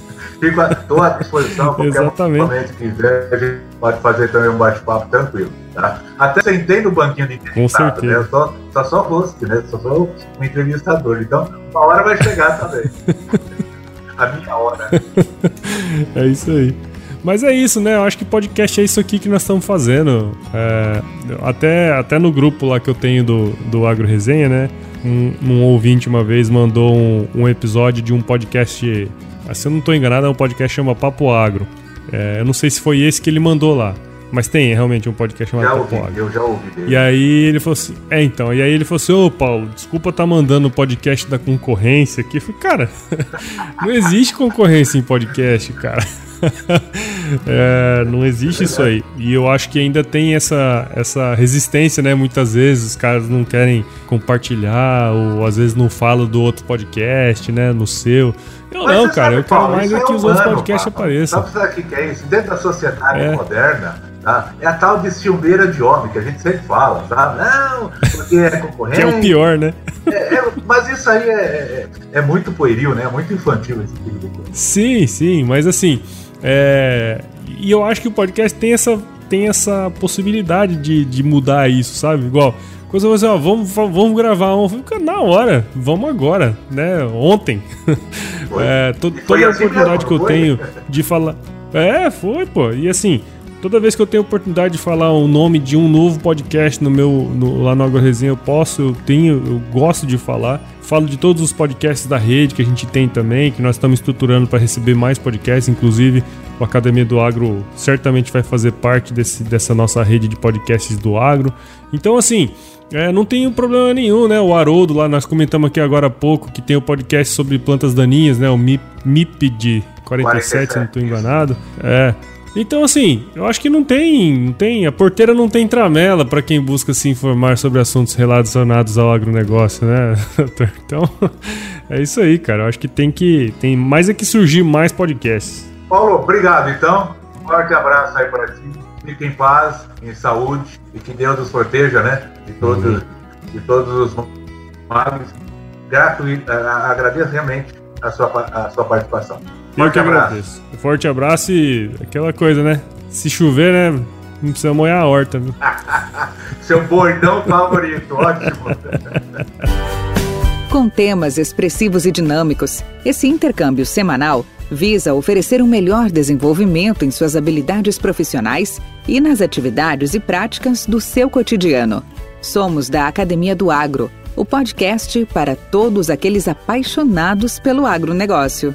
Fico estou à disposição qualquer momento que quiser, a gente pode fazer também um bate-papo tranquilo. Tá? Até sentei no banquinho de entrevistado, né? Eu só, só sou host, né? Só sou um entrevistador. Então, uma hora vai chegar também. a minha hora. é isso aí. Mas é isso, né? Eu acho que podcast é isso aqui que nós estamos fazendo. É, até, até no grupo lá que eu tenho do, do Agro Resenha, né? Um, um ouvinte uma vez mandou um, um episódio de um podcast se eu não estou enganado, é um podcast que chama Papo Agro. É, eu não sei se foi esse que ele mandou lá. Mas tem realmente um podcast chamado já Papo ouvi, Agro. Eu já ouvi dele. E aí ele falou assim: É, então. E aí ele falou assim: Ô Paulo, desculpa estar tá mandando o podcast da concorrência aqui. Eu falei, cara, não existe concorrência em podcast, cara. é, não existe isso aí. E eu acho que ainda tem essa, essa resistência, né? Muitas vezes os caras não querem compartilhar, ou às vezes não falam do outro podcast, né? No seu. Eu Mas não, cara, eu quero Paulo, mais é que os outros podcasts apareçam. Sabe o que é isso? Dentro da sociedade é. moderna, tá? é a tal de ciumeira de homem que a gente sempre fala, sabe? Não, porque é concorrente. que é o pior, né? É, é, mas isso aí é, é, é, muito pueril, né? É muito infantil esse tipo de coisa. Sim, sim, mas assim. É... E eu acho que o podcast tem essa, tem essa possibilidade de, de mudar isso, sabe? Igual, coisa assim, ó, vamos, vamos gravar um. Fica na hora, vamos agora, né? Ontem. é, to, toda a assim oportunidade que eu tenho de falar. É, foi, pô. E assim, toda vez que eu tenho oportunidade de falar o nome de um novo podcast no meu no, lá no AgroResenha, eu posso, eu tenho, eu gosto de falar. Falo de todos os podcasts da rede que a gente tem também, que nós estamos estruturando para receber mais podcasts, inclusive o Academia do Agro certamente vai fazer parte desse, dessa nossa rede de podcasts do agro. Então, assim, é, não tem problema nenhum, né? O Haroldo lá, nós comentamos aqui agora há pouco que tem o podcast sobre plantas daninhas, né? O MIP, MIP de 47, se não estou enganado. É. Então, assim, eu acho que não tem, não tem. A porteira não tem tramela para quem busca se informar sobre assuntos relacionados ao agronegócio, né? então, é isso aí, cara. Eu acho que tem que. Tem mais é que surgir mais podcasts. Paulo, obrigado então. Um forte abraço aí para ti. Fique em paz, em saúde e que Deus os proteja, né? De todos, uhum. de todos os males. Gratuito, agradeço realmente a sua, a sua participação. Eu que abraço. agradeço. Forte abraço e aquela coisa, né? Se chover, né? Não precisa molhar a horta, viu? Seu bordão favorito, ótimo. Com temas expressivos e dinâmicos, esse intercâmbio semanal visa oferecer um melhor desenvolvimento em suas habilidades profissionais e nas atividades e práticas do seu cotidiano. Somos da Academia do Agro o podcast para todos aqueles apaixonados pelo agronegócio.